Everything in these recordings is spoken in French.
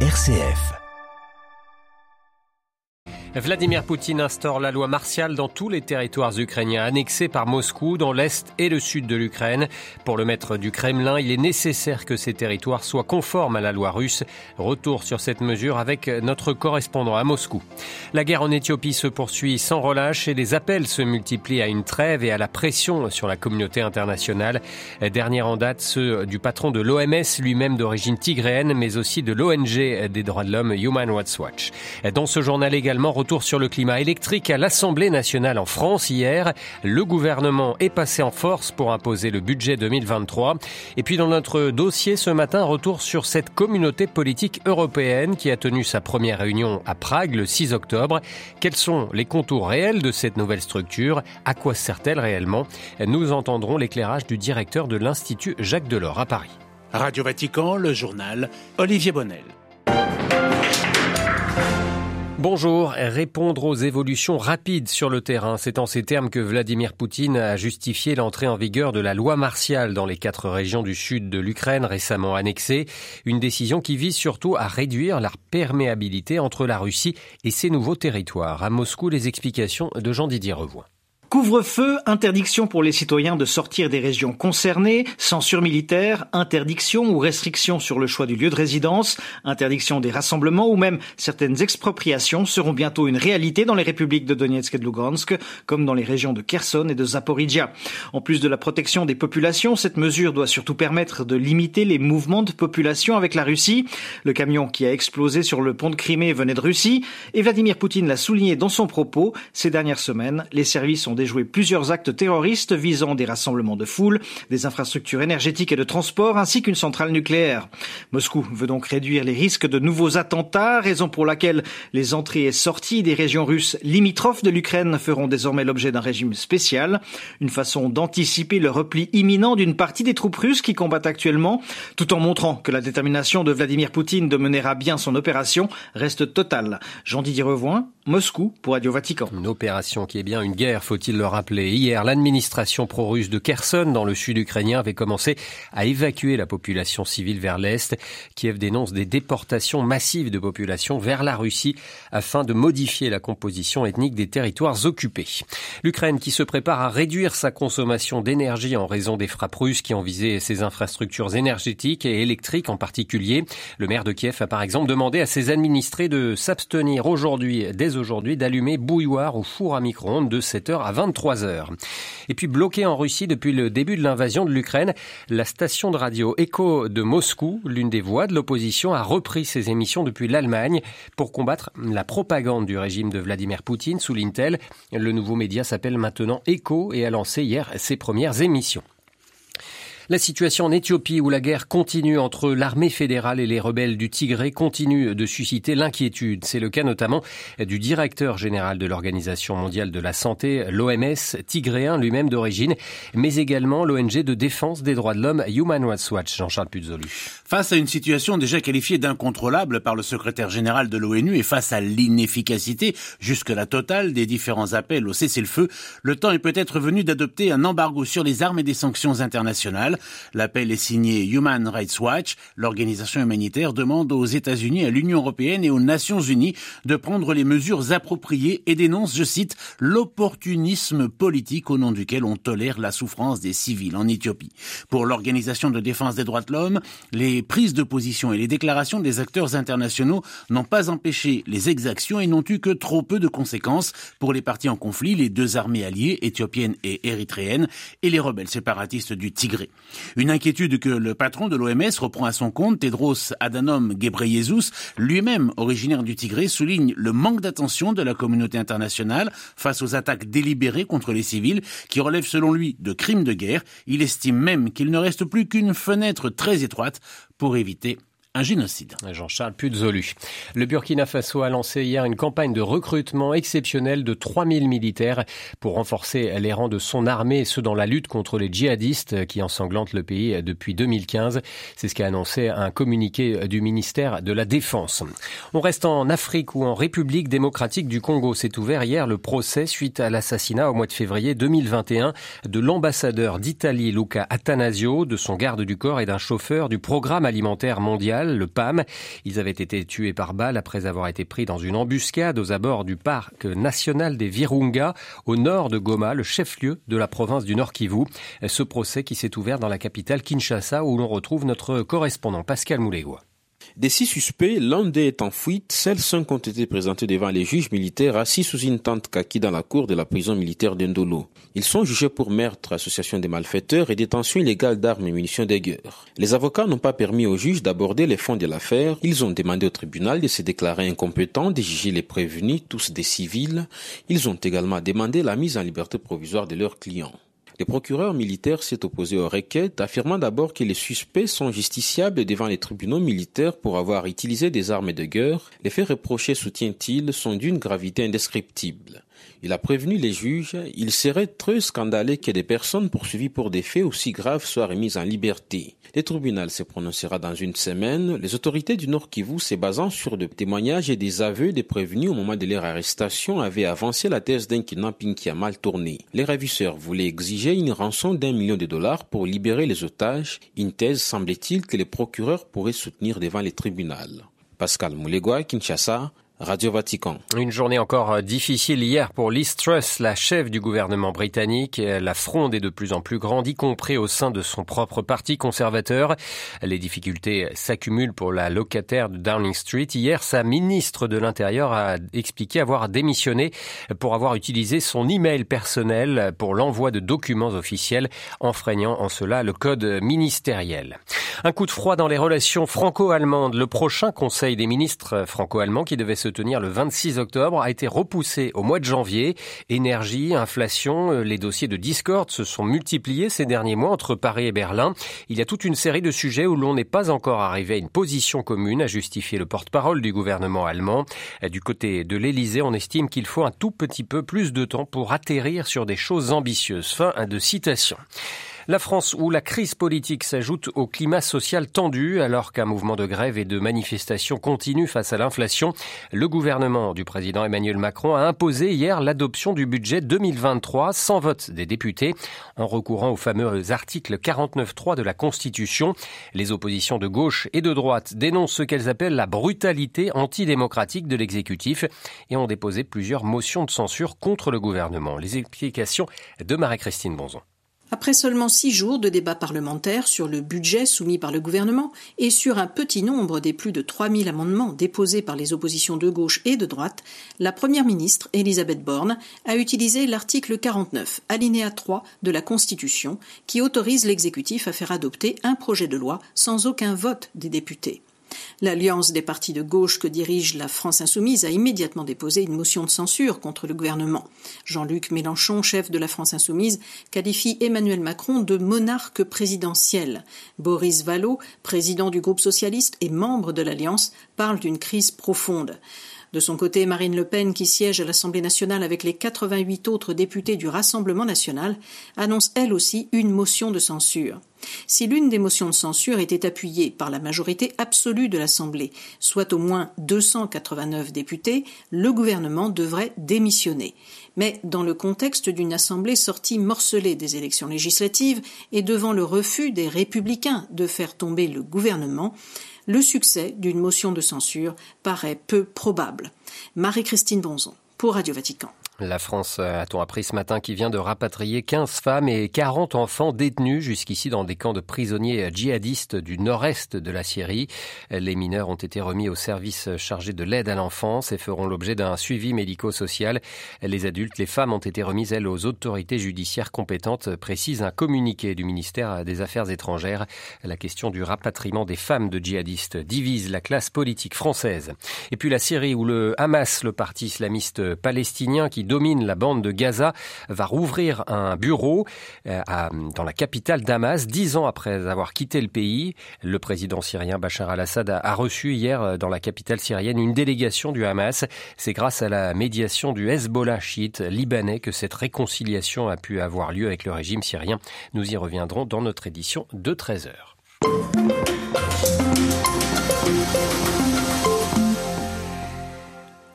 RCF. Vladimir Poutine instaure la loi martiale dans tous les territoires ukrainiens annexés par Moscou dans l'est et le sud de l'Ukraine. Pour le maître du Kremlin, il est nécessaire que ces territoires soient conformes à la loi russe. Retour sur cette mesure avec notre correspondant à Moscou. La guerre en Éthiopie se poursuit sans relâche et les appels se multiplient à une trêve et à la pression sur la communauté internationale. Dernière en date, ceux du patron de l'OMS, lui-même d'origine tigréenne, mais aussi de l'ONG des droits de l'homme Human Rights Watch. Dans ce journal également, retour sur le climat électrique à l'Assemblée nationale en France hier. Le gouvernement est passé en force pour imposer le budget 2023. Et puis dans notre dossier ce matin, retour sur cette communauté politique européenne qui a tenu sa première réunion à Prague le 6 octobre. Quels sont les contours réels de cette nouvelle structure? À quoi sert-elle réellement? Nous entendrons l'éclairage du directeur de l'Institut Jacques Delors à Paris. Radio Vatican, le journal Olivier Bonnel. Bonjour. Répondre aux évolutions rapides sur le terrain, c'est en ces termes que Vladimir Poutine a justifié l'entrée en vigueur de la loi martiale dans les quatre régions du sud de l'Ukraine récemment annexées. Une décision qui vise surtout à réduire la perméabilité entre la Russie et ses nouveaux territoires. À Moscou, les explications de Jean-Didier Revoix. Couvre-feu, interdiction pour les citoyens de sortir des régions concernées, censure militaire, interdiction ou restriction sur le choix du lieu de résidence, interdiction des rassemblements ou même certaines expropriations seront bientôt une réalité dans les républiques de Donetsk et de Lugansk, comme dans les régions de Kherson et de Zaporizhia. En plus de la protection des populations, cette mesure doit surtout permettre de limiter les mouvements de population avec la Russie. Le camion qui a explosé sur le pont de Crimée venait de Russie et Vladimir Poutine l'a souligné dans son propos. Ces dernières semaines, les services ont déjoué plusieurs actes terroristes visant des rassemblements de foule, des infrastructures énergétiques et de transport, ainsi qu'une centrale nucléaire. Moscou veut donc réduire les risques de nouveaux attentats, raison pour laquelle les entrées et sorties des régions russes limitrophes de l'Ukraine feront désormais l'objet d'un régime spécial, une façon d'anticiper le repli imminent d'une partie des troupes russes qui combattent actuellement, tout en montrant que la détermination de Vladimir Poutine de mener à bien son opération reste totale. Jean-Didier Revoin, Moscou pour Radio Vatican. Une opération qui est bien une guerre, faut il le rappeler. Hier, l'administration pro-russe de Kherson, dans le sud ukrainien, avait commencé à évacuer la population civile vers l'est. Kiev dénonce des déportations massives de population vers la Russie afin de modifier la composition ethnique des territoires occupés. L'Ukraine qui se prépare à réduire sa consommation d'énergie en raison des frappes russes qui ont visé ses infrastructures énergétiques et électriques en particulier. Le maire de Kiev a par exemple demandé à ses administrés de s'abstenir aujourd'hui, dès aujourd'hui, d'allumer bouilloire ou four à micro-ondes de 7h à 23 heures. Et puis bloqué en Russie depuis le début de l'invasion de l'Ukraine, la station de radio Echo de Moscou, l'une des voix de l'opposition, a repris ses émissions depuis l'Allemagne pour combattre la propagande du régime de Vladimir Poutine sous l'Intel. Le nouveau média s'appelle maintenant Echo et a lancé hier ses premières émissions. La situation en Éthiopie où la guerre continue entre l'armée fédérale et les rebelles du Tigré continue de susciter l'inquiétude. C'est le cas notamment du directeur général de l'Organisation mondiale de la santé, l'OMS, tigréen lui-même d'origine, mais également l'ONG de défense des droits de l'homme Human Rights Watch, Jean-Charles Puzolu. Face à une situation déjà qualifiée d'incontrôlable par le secrétaire général de l'ONU et face à l'inefficacité jusque-là totale des différents appels au cessez-le-feu, le temps est peut-être venu d'adopter un embargo sur les armes et des sanctions internationales. L'appel est signé Human Rights Watch. L'organisation humanitaire demande aux États-Unis, à l'Union européenne et aux Nations unies de prendre les mesures appropriées et dénonce, je cite, l'opportunisme politique au nom duquel on tolère la souffrance des civils en Éthiopie. Pour l'Organisation de défense des droits de l'homme, les prises de position et les déclarations des acteurs internationaux n'ont pas empêché les exactions et n'ont eu que trop peu de conséquences pour les partis en conflit, les deux armées alliées, éthiopiennes et érythréennes, et les rebelles séparatistes du Tigré. Une inquiétude que le patron de l'OMS reprend à son compte, Tedros Adhanom Ghebreyesus, lui-même originaire du Tigré, souligne le manque d'attention de la communauté internationale face aux attaques délibérées contre les civils qui relèvent selon lui de crimes de guerre. Il estime même qu'il ne reste plus qu'une fenêtre très étroite pour éviter un génocide. Jean-Charles Puzolu. Le Burkina Faso a lancé hier une campagne de recrutement exceptionnelle de 3000 militaires pour renforcer les rangs de son armée, et ceux dans la lutte contre les djihadistes qui ensanglantent le pays depuis 2015. C'est ce qu'a annoncé un communiqué du ministère de la Défense. On reste en Afrique ou en République démocratique du Congo. S'est ouvert hier le procès suite à l'assassinat au mois de février 2021 de l'ambassadeur d'Italie Luca Atanasio, de son garde du corps et d'un chauffeur du programme alimentaire mondial le PAM. Ils avaient été tués par balle après avoir été pris dans une embuscade aux abords du parc national des Virunga, au nord de Goma, le chef-lieu de la province du Nord Kivu. Ce procès qui s'est ouvert dans la capitale Kinshasa où l'on retrouve notre correspondant Pascal Moulégois. Des six suspects, l'un d'eux est en fuite. Seuls cinq ont été présentés devant les juges militaires assis sous une tente kaki dans la cour de la prison militaire d'Endolo. Ils sont jugés pour meurtre, association des malfaiteurs et détention illégale d'armes et munitions de. Les avocats n'ont pas permis aux juges d'aborder les fonds de l'affaire. Ils ont demandé au tribunal de se déclarer incompétent, de juger les prévenus, tous des civils. Ils ont également demandé la mise en liberté provisoire de leurs clients. Le procureur militaire s'est opposé aux requêtes, affirmant d'abord que les suspects sont justiciables devant les tribunaux militaires pour avoir utilisé des armes de guerre. Les faits reprochés, soutient-il, sont d'une gravité indescriptible. Il a prévenu les juges, il serait très scandaleux que des personnes poursuivies pour des faits aussi graves soient remises en liberté. Le tribunal se prononcera dans une semaine. Les autorités du Nord Kivu, se basant sur des témoignages et des aveux des prévenus au moment de leur arrestation, avaient avancé la thèse d'un kidnapping qui a mal tourné. Les ravisseurs voulaient exiger une rançon d'un million de dollars pour libérer les otages, une thèse semble-t-il que les procureurs pourraient soutenir devant les tribunaux. Pascal Moulegua, Kinshasa, Radio Vatican. Une journée encore euh, difficile hier pour Liz Truss, la chef du gouvernement britannique. La fronde est de plus en plus grande, y compris au sein de son propre parti conservateur. Les difficultés s'accumulent pour la locataire de Downing Street. Hier, sa ministre de l'Intérieur a expliqué avoir démissionné pour avoir utilisé son email personnel pour l'envoi de documents officiels, enfreignant en cela le code ministériel. Un coup de froid dans les relations franco-allemandes. Le prochain conseil des ministres franco-allemands qui devait se se tenir le 26 octobre a été repoussé au mois de janvier. Énergie, inflation, euh, les dossiers de discorde se sont multipliés ces derniers mois entre Paris et Berlin. Il y a toute une série de sujets où l'on n'est pas encore arrivé à une position commune, a justifié le porte-parole du gouvernement allemand. Euh, du côté de l'Élysée, on estime qu'il faut un tout petit peu plus de temps pour atterrir sur des choses ambitieuses. Fin de citation. La France où la crise politique s'ajoute au climat social tendu alors qu'un mouvement de grève et de manifestation continue face à l'inflation, le gouvernement du président Emmanuel Macron a imposé hier l'adoption du budget 2023 sans vote des députés en recourant au fameux article 49.3 de la Constitution. Les oppositions de gauche et de droite dénoncent ce qu'elles appellent la brutalité antidémocratique de l'exécutif et ont déposé plusieurs motions de censure contre le gouvernement. Les explications de Marie-Christine Bonzon. Après seulement six jours de débats parlementaires sur le budget soumis par le gouvernement et sur un petit nombre des plus de 3000 amendements déposés par les oppositions de gauche et de droite, la première ministre, Elisabeth Borne, a utilisé l'article 49, alinéa 3 de la Constitution, qui autorise l'exécutif à faire adopter un projet de loi sans aucun vote des députés. L'alliance des partis de gauche que dirige la France insoumise a immédiatement déposé une motion de censure contre le gouvernement. Jean-Luc Mélenchon, chef de la France insoumise, qualifie Emmanuel Macron de monarque présidentiel. Boris Vallaud, président du groupe socialiste et membre de l'alliance, parle d'une crise profonde. De son côté, Marine Le Pen, qui siège à l'Assemblée nationale avec les 88 autres députés du Rassemblement national, annonce elle aussi une motion de censure. Si l'une des motions de censure était appuyée par la majorité absolue de l'Assemblée, soit au moins 289 députés, le gouvernement devrait démissionner. Mais dans le contexte d'une Assemblée sortie morcelée des élections législatives et devant le refus des républicains de faire tomber le gouvernement, le succès d'une motion de censure paraît peu probable. Marie-Christine Bonzon pour Radio Vatican. La France, euh, a-t-on appris ce matin, qui vient de rapatrier 15 femmes et 40 enfants détenus jusqu'ici dans des camps de prisonniers djihadistes du nord-est de la Syrie. Les mineurs ont été remis au service chargé de l'aide à l'enfance et feront l'objet d'un suivi médico-social. Les adultes, les femmes ont été remises, elles, aux autorités judiciaires compétentes, précise un communiqué du ministère des Affaires étrangères. La question du rapatriement des femmes de djihadistes divise la classe politique française. Et puis la Syrie où le Hamas, le parti islamiste palestinien domine la bande de Gaza va rouvrir un bureau euh, dans la capitale Damas, dix ans après avoir quitté le pays. Le président syrien Bachar al-Assad a, reçu hier euh, dans la capitale syrienne une délégation du Hamas. C'est grâce à la médiation du Hezbollah chiite libanais que cette réconciliation a pu avoir lieu avec le régime syrien. Nous y reviendrons dans notre édition de 13 heures.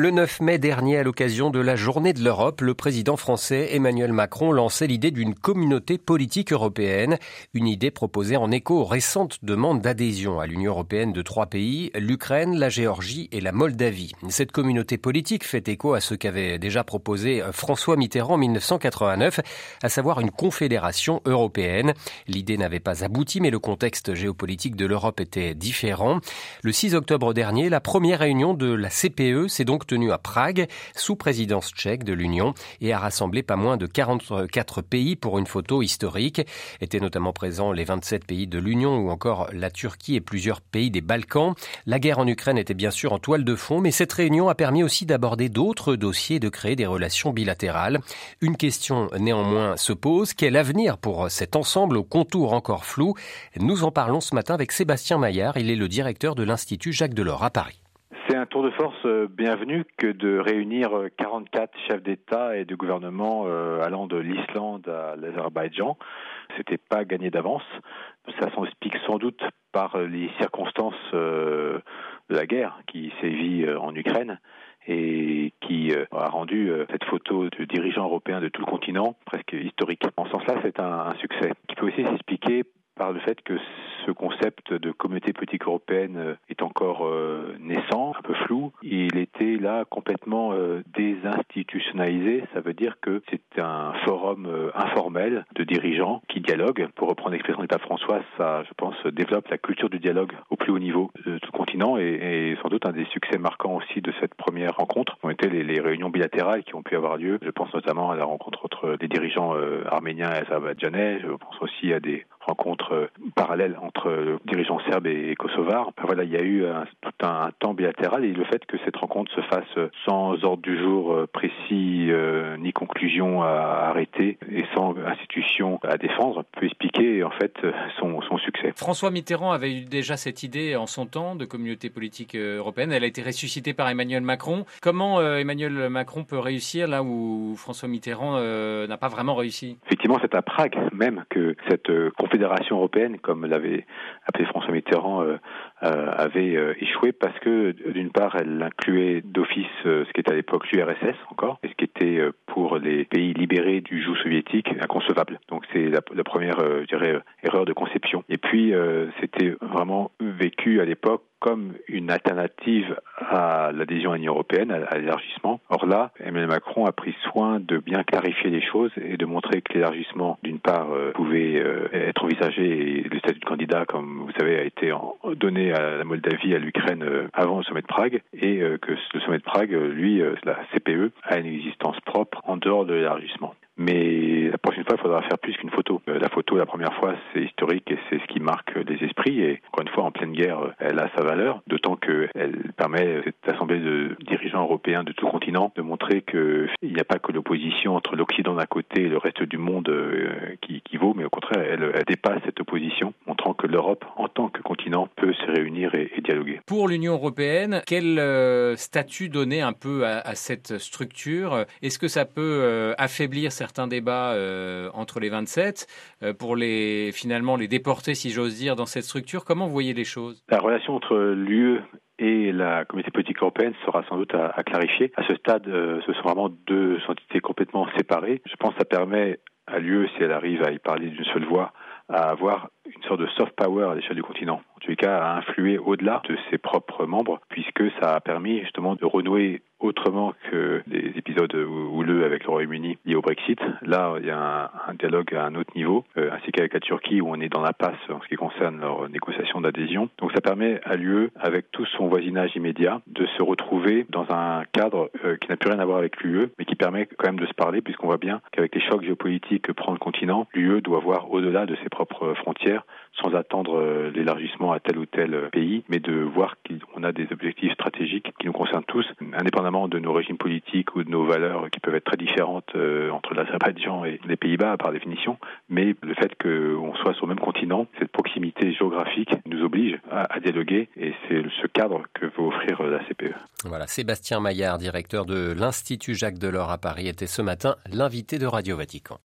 Le 9 mai dernier, à l'occasion de la Journée de l'Europe, le président français Emmanuel Macron lançait l'idée d'une communauté politique européenne, une idée proposée en écho aux récentes demandes d'adhésion à l'Union européenne de trois pays, l'Ukraine, la Géorgie et la Moldavie. Cette communauté politique fait écho à ce qu'avait déjà proposé François Mitterrand en 1989, à savoir une confédération européenne. L'idée n'avait pas abouti, mais le contexte géopolitique de l'Europe était différent. Le 6 octobre dernier, la première réunion de la CPE s'est donc tenu à Prague, sous présidence tchèque de l'Union, et a rassemblé pas moins de 44 pays pour une photo historique. Étaient notamment présents les 27 pays de l'Union ou encore la Turquie et plusieurs pays des Balkans. La guerre en Ukraine était bien sûr en toile de fond, mais cette réunion a permis aussi d'aborder d'autres dossiers et de créer des relations bilatérales. Une question néanmoins se pose, quel avenir pour cet ensemble au contour encore flou? Nous en parlons ce matin avec Sébastien Maillard, il est le directeur de l'Institut Jacques Delors à Paris. Un tour de force euh, bienvenu que de réunir 44 euh, chefs d'État et de gouvernement euh, allant de l'Islande à l'Azerbaïdjan. C'était pas gagné d'avance. Ça s'explique sans doute par les circonstances de la guerre qui sévit en Ukraine et qui a rendu cette photo de dirigeants européens de tout le continent presque historique. En ce sens-là, c'est un, succès qui peut aussi s'expliquer par le fait que ce concept de communauté politique européenne euh, est encore euh, naissant, un peu flou. Il était là complètement euh, désinstitutionnalisé. Ça veut dire que c'est un forum informel de dirigeants qui dialoguent. Pour reprendre l'expression du pape François, ça, je pense, développe la culture du dialogue au plus haut niveau de tout le continent et, sans doute un des succès marquants aussi de cette première rencontre ont été les, réunions bilatérales qui ont pu avoir lieu. Je pense notamment à la rencontre entre les dirigeants arméniens et azerbaïdjanais. Je pense aussi à des rencontre euh, parallèle entre dirigeants serbes et kosovars. voilà, il y a eu tout un, temps bilatéral et le fait que cette rencontre se fasse sans ordre du jour euh, précis euh, ni conclusion à arrêter et sans institution à défendre peut expliquer en fait son, son succès. François Mitterrand avait eu déjà cette idée en son temps de communauté politique européenne. Elle a été ressuscitée par Emmanuel Macron. Comment Emmanuel Macron peut réussir là où François Mitterrand n'a pas vraiment réussi? Effectivement, c'est à Prague même que cette conférence fédération européenne, comme l'avait appelé François Mitterrand, euh, euh, avait euh, échoué parce que d'une part, elle incluait d'office ce qui était à l'époque l'URSS encore, et ce qui était pour les pays libérés du joug soviétique inconcevable. Donc c'est la, première, erreur de conception. Et puis c'était vraiment vécu à l'époque comme une alternative à l'adhésion à l'Union européenne, à l'élargissement. Or là, Emmanuel Macron a pris soin de bien clarifier les choses et de montrer que l'élargissement, d'une part, euh, pouvait euh, être envisagé et le statut de candidat, comme vous savez, a été donné à la Moldavie, à l'Ukraine euh, avant le sommet de Prague, et que le sommet de Prague, lui, la CPE, a une existence propre en dehors de l'élargissement. Mais la prochaine fois, il faudra faire plus qu'une photo. Euh, la photo, la première fois, c'est historique et c'est ce qui marque les esprits. Et encore une fois, en pleine guerre, elle a sa valeur, d'autant qu'elle permet, cette assemblée de dirigeants européens de tout continent, de montrer qu'il n'y a pas que l'opposition entre l'Occident d'un côté et le reste du monde euh, qui, vaut, mais au contraire, elle, dépasse cette opposition, montrant que l'Europe, en tant que continent, peut se réunir et, dialoguer. Pour l'Union européenne, quel euh, statut donner un peu à cette structure? Est-ce que ça peut affaiblir certains certains débats euh, entre les 27 euh, pour les finalement les déporter, si j'ose dire, dans cette structure. Comment vous voyez les choses? La relation entre l'UE et la communauté politique européenne sera sans doute à, clarifier. À ce stade, euh, ce sont vraiment deux entités complètement séparées. Je pense que ça permet à l'UE, si elle arrive à y parler d'une seule voix, à avoir une sorte de soft power à l'échelle du continent. En tous les cas, à influer au-delà de ses propres membres, puisque ça a permis justement de renouer autrement que les épisodes houleux avec le Royaume-Uni liés au Brexit. Là, il y a un, dialogue à un autre niveau, euh, ainsi qu'avec la Turquie où on est dans la passe en ce qui concerne leur négociation d'adhésion. Donc ça permet à l'UE, avec tout son voisinage immédiat, de se retrouver dans un cadre euh, qui n'a plus rien à voir avec l'UE, mais qui permet quand même de se parler, puisqu'on voit bien qu'avec les chocs géopolitiques que prend le continent, l'UE doit voir au-delà de ses propres frontières sans attendre euh, l'élargissement à tel ou tel pays, mais de voir qu'on a des objectifs stratégiques qui nous concernent tous, indépendamment de nos régimes politiques ou de nos valeurs qui peuvent être très différentes euh, entre l'Azerbaïdjan et les Pays-Bas par définition, mais le fait qu'on soit sur le même continent, cette proximité géographique nous oblige à, dialoguer et c'est ce cadre que veut offrir la CPE. Voilà, Sébastien Maillard, directeur de l'Institut Jacques Delors à Paris, était ce matin l'invité de Radio Vatican.